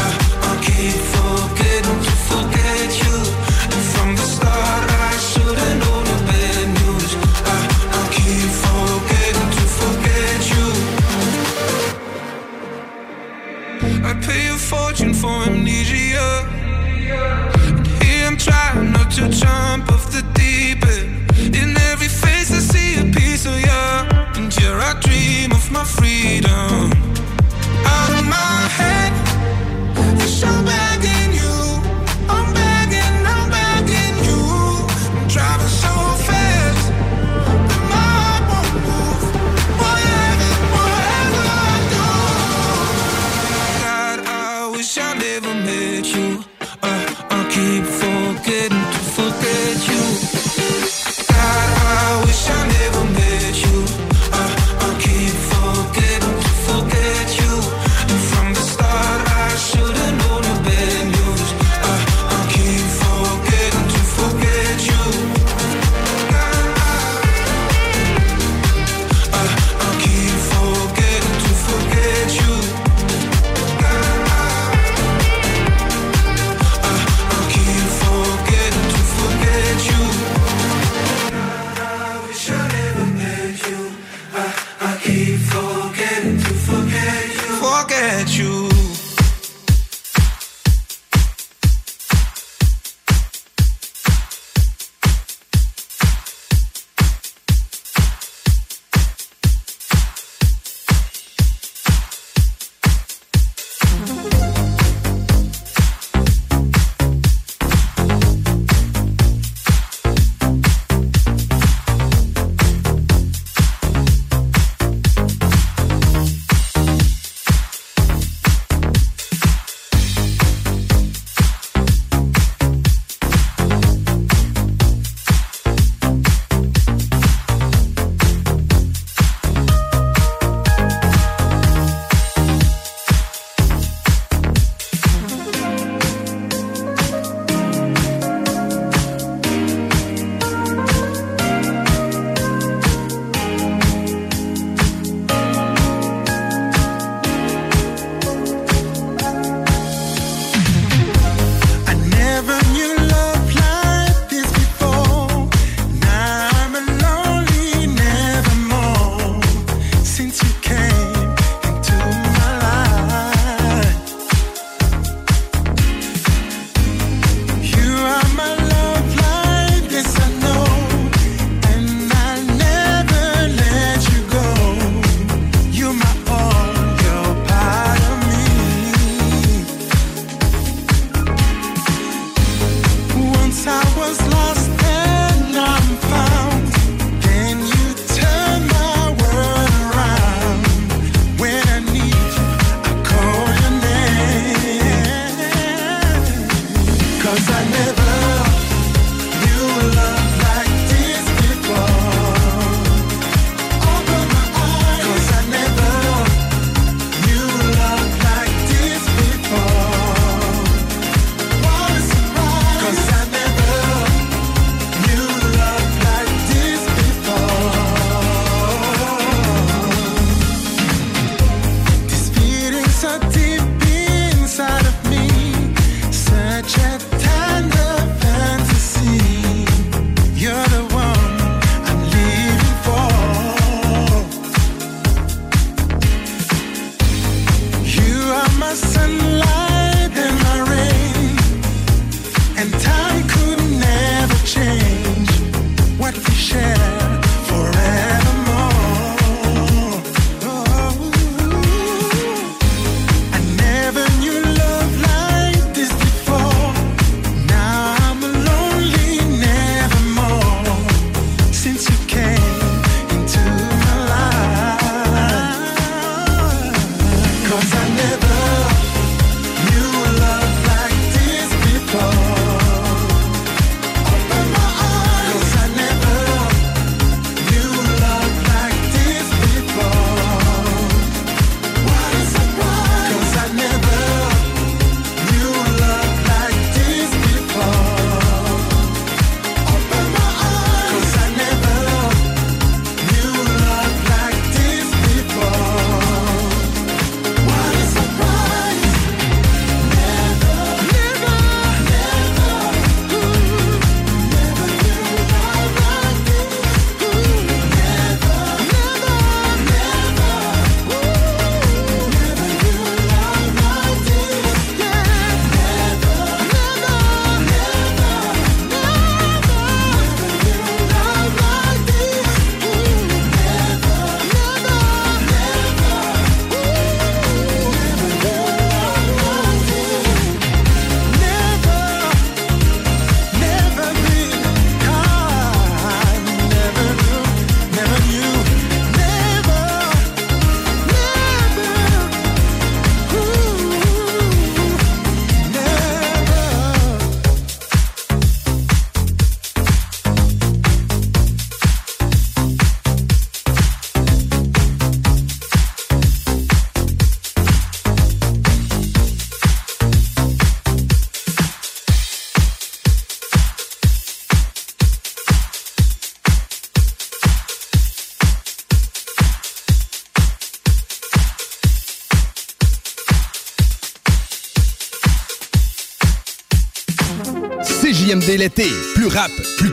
Uh, I keep forgetting to forget you. And from the start, I should've known your bad news. Uh, I keep forgetting to forget you. I pay a fortune for amnesia. My freedom. Out of my head, yes, I'm begging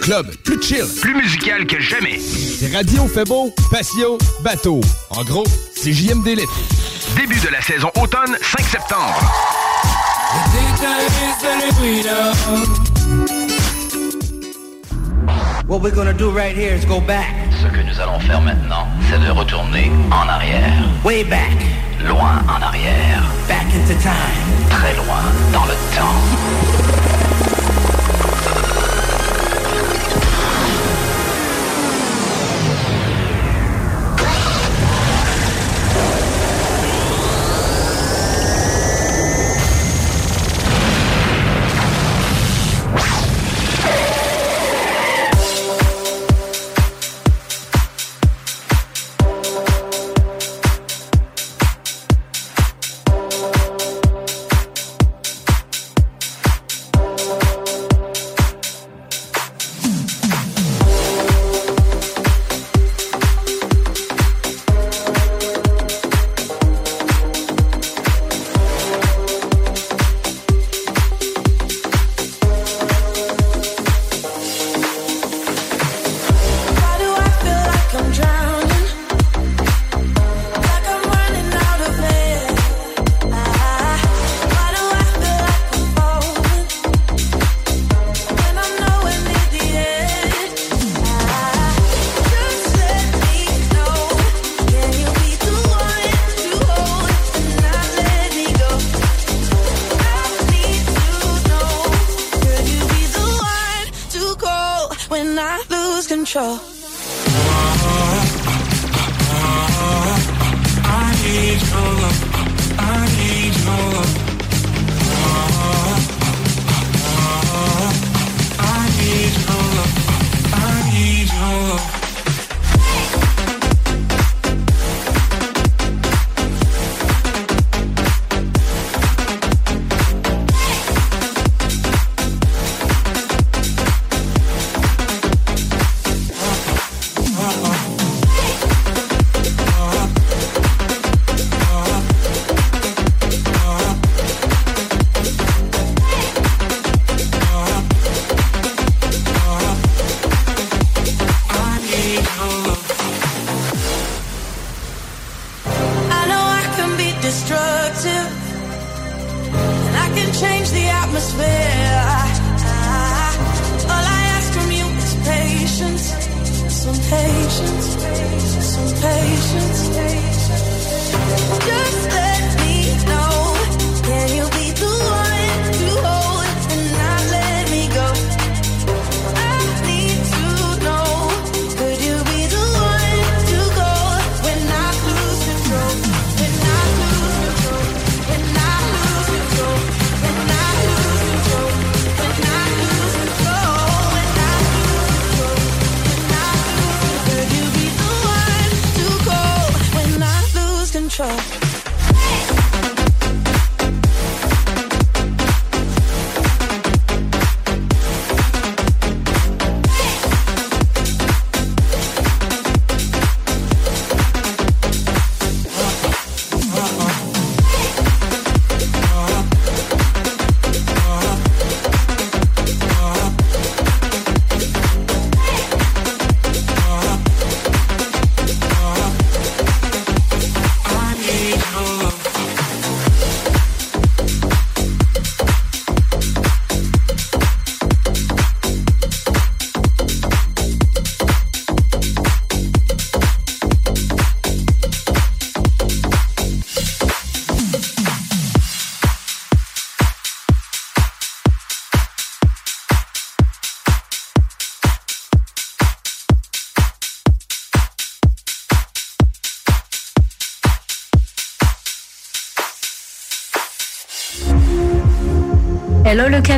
club, plus chill, plus musical que jamais. C'est Radio Febo, Patio, Bateau. En gros, c'est JMD l'été. Début de la saison automne, 5 septembre. What we're gonna do right here is go back. Ce que nous allons faire maintenant, c'est de retourner en arrière. Way back. Loin en arrière. Back into time. Très loin dans le temps. control.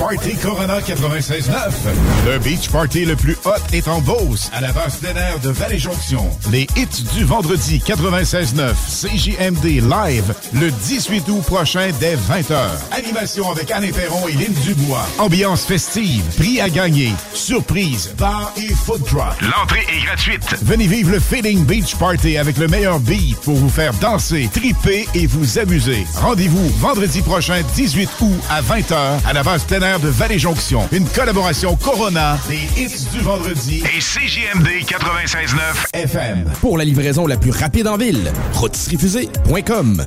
Party Corona 96.9. Le beach party le plus hot est en Beauce, à la base plein air de Vallée-Jonction. Les hits du vendredi 96.9 CJMD live le 18 août prochain dès 20h. Animation avec Anne Perron et Lynn Dubois. Ambiance festive, prix à gagner, surprise, bar et food truck. L'entrée est gratuite. Venez vivre le Feeling Beach Party avec le meilleur beat pour vous faire danser, triper et vous amuser. Rendez-vous vendredi prochain 18 août à 20h à la base plein air de Vallée-Jonction. Une collaboration Corona, des hits du vendredi Et CJMD 96.9 FM. Pour la livraison la plus rapide en ville, rôtisseriefusée.com.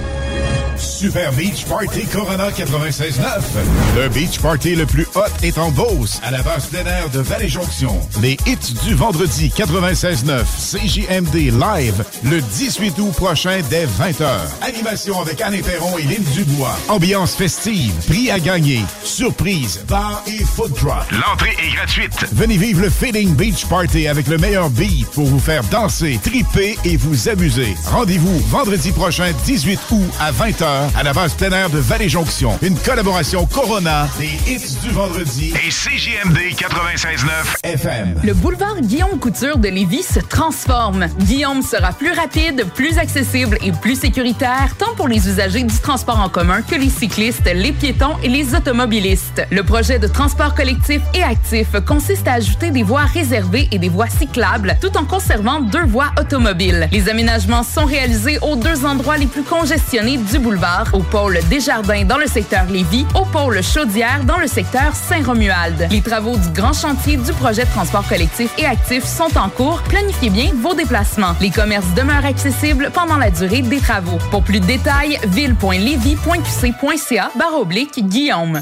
Super Beach Party Corona 96.9. Le Beach Party le plus hot est en Beauce, à la base plein de Vallée-Jonction. Les hits du vendredi 96.9 CJMD Live le 18 août prochain dès 20h. Animation avec Anne Perron et Lynn Dubois. Ambiance festive, prix à gagner, surprise, bar et food truck. L'entrée est gratuite. Venez vivre le Feeling Beach Party avec le meilleur beat pour vous faire danser, triper et vous amuser. Rendez-vous vendredi prochain 18 août à 20h à la base plein air de Vallée-Jonction. Une collaboration Corona, des hits du vendredi et CJMD 96.9 FM. Le boulevard Guillaume Couture de Lévis se transforme. Guillaume sera plus rapide, plus accessible et plus sécuritaire, tant pour les usagers du transport en commun que les cyclistes, les piétons et les automobilistes. Le projet de transport collectif et actif consiste à ajouter des voies réservées et des voies cyclables, tout en conservant deux voies automobiles. Les aménagements sont réalisés aux deux endroits les plus congestionnés du boulevard, au pôle Desjardins dans le secteur Lévis, au pôle Chaudière dans le secteur Saint-Romuald. Les travaux du grand chantier du projet de transport collectif et actif sont en cours. Planifiez bien vos déplacements. Les commerces demeurent accessibles pendant la durée des travaux. Pour plus de détails, ville.levy.qc.ca barre oblique Guillaume.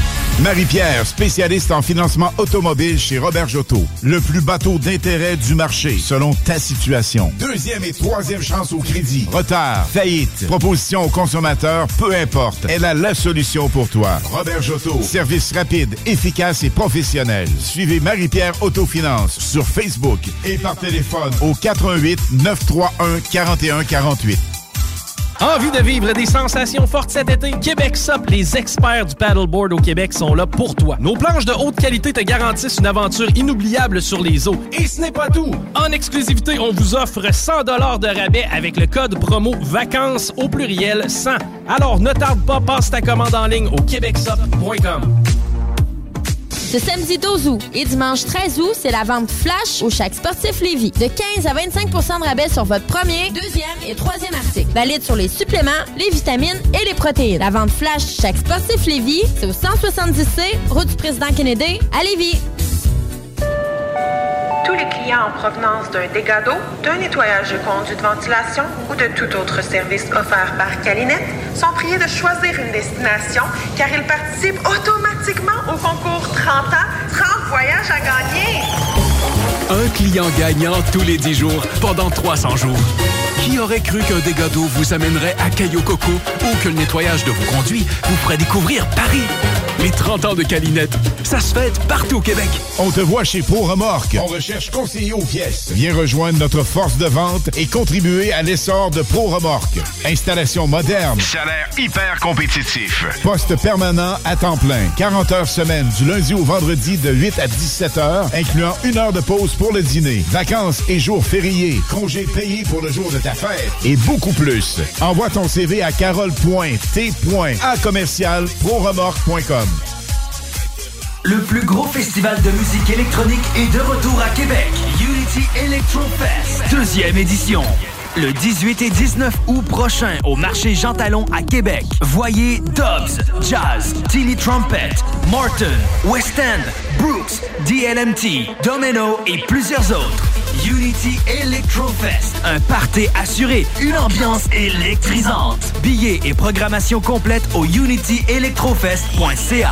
Marie-Pierre, spécialiste en financement automobile chez Robert Jotto. Le plus bateau d'intérêt du marché, selon ta situation. Deuxième et troisième chance au crédit. Retard, faillite, proposition aux consommateurs, peu importe. Elle a la solution pour toi. Robert Jotto. Service rapide, efficace et professionnel. Suivez Marie-Pierre Autofinance sur Facebook et par téléphone au 88 931 4148. Envie de vivre des sensations fortes cet été? Québec Sup, les experts du paddleboard au Québec sont là pour toi. Nos planches de haute qualité te garantissent une aventure inoubliable sur les eaux. Et ce n'est pas tout! En exclusivité, on vous offre 100 de rabais avec le code promo VACANCES au pluriel 100. Alors ne tarde pas, passe ta commande en ligne au québecsup.com. Ce samedi 12 août et dimanche 13 août, c'est la vente flash au Chac Sportif Lévis. De 15 à 25% de rabais sur votre premier, deuxième et troisième article. Valide sur les suppléments, les vitamines et les protéines. La vente flash Chac Sportif Lévis, c'est au 170C, route du président Kennedy, à Lévis. Tous les clients en provenance d'un dégât d'eau, d'un nettoyage de conduits de ventilation ou de tout autre service offert par Calinette sont priés de choisir une destination car ils participent automatiquement au concours 30 ans, 30 voyages à gagner. Un client gagnant tous les 10 jours pendant 300 jours. Qui aurait cru qu'un dégât d'eau vous amènerait à Caillou Coco ou que le nettoyage de vos conduits vous ferait découvrir Paris? Les 30 ans de Calinette, ça se fête partout au Québec. On te voit chez Pro Remorque. On recherche conseiller aux pièces. Viens rejoindre notre force de vente et contribuer à l'essor de Pro Remorque. Installation moderne. Salaire hyper compétitif. Poste permanent à temps plein. 40 heures semaine du lundi au vendredi de 8 à 17 heures, incluant une heure de pause pour le dîner. Vacances et jours fériés. Congés payés pour le jour de ta fête. Et beaucoup plus. Envoie ton CV à carole.t.acommercial.proremorque.com. Le plus gros festival de musique électronique est de retour à Québec. Unity Electro Fest, deuxième édition. Le 18 et 19 août prochain au marché Jean Talon à Québec. Voyez Dobbs, Jazz, Tilly Trumpet, Morton, West End, Brooks, DLMT, Domino et plusieurs autres. Unity Electro Fest, un party assuré, une ambiance électrisante. Billets et programmation complète au unityelectrofest.ca.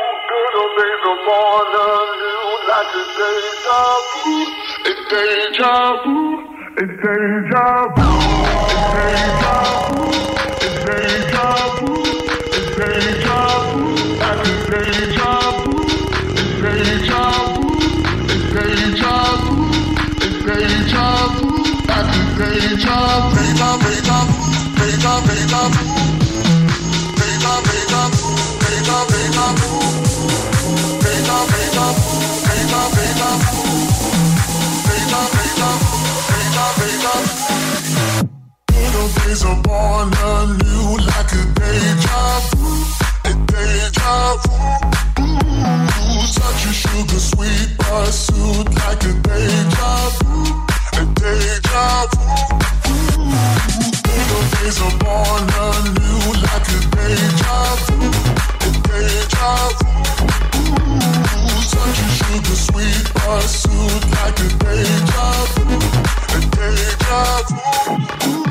Deja vu, deja days are born anew like a deja vu, a deja vu. Ooh, such a sugar sweet pursuit like a deja vu, a deja vu. Ooh, days are born anew like a deja vu, a deja vu. Ooh, such a sugar sweet pursuit like a deja vu, a deja vu.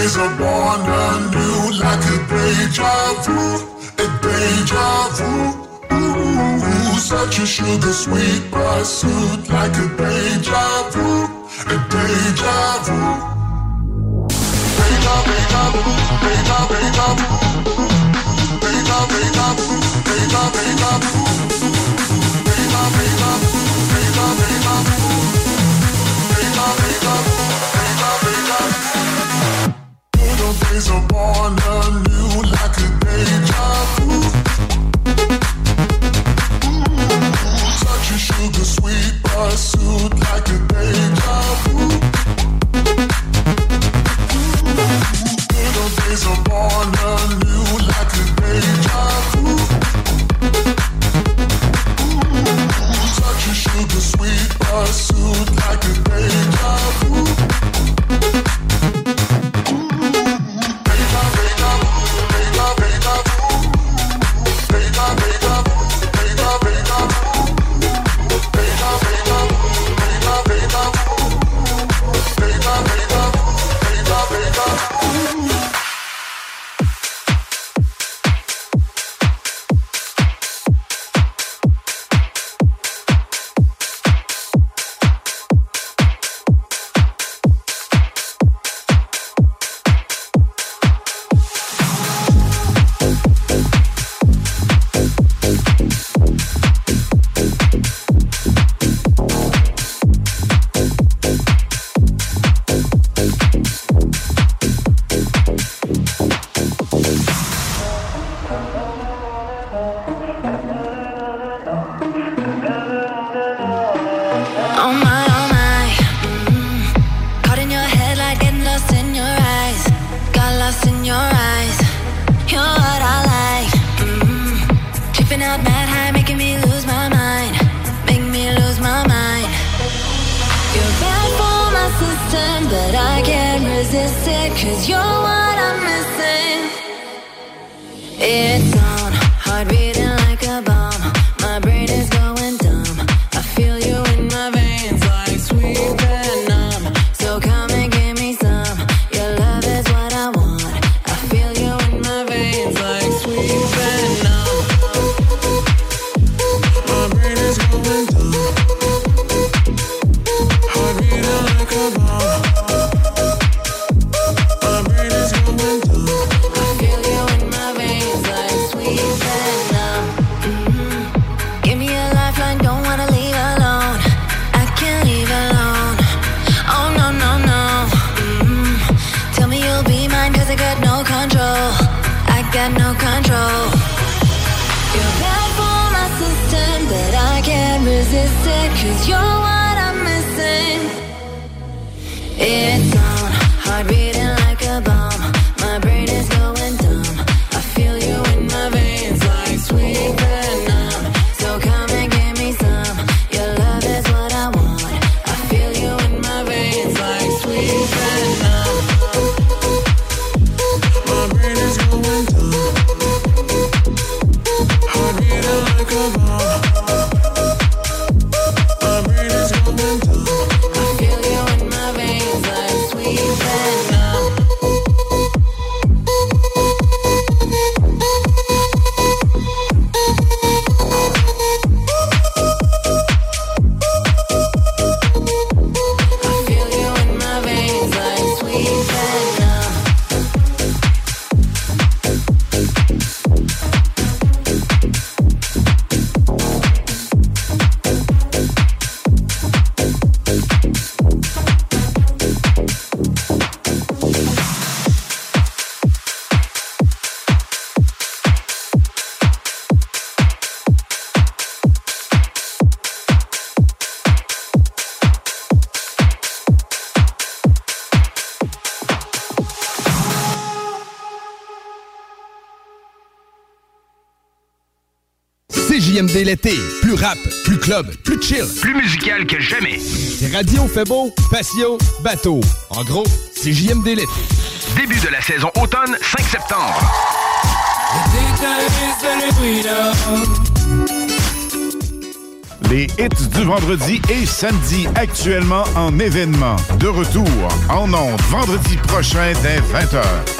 always a born anew, like a deja vu, a deja vu. Ooh, such a sugar sweet pursuit, like a deja vu, a deja vu. Deja, deja vu, deja, deja vu. Deja, deja vu, deja, deja vu. days are born anew like a deja vu. Ooh, such a sugar sweet pursuit like a deja vu. Ooh, little days born radio fait beau, patio, bateau. En gros, CJMD l'été. Début de la saison automne, 5 septembre. Les hits du vendredi et samedi actuellement en événement. De retour en ondes vendredi prochain dès 20h.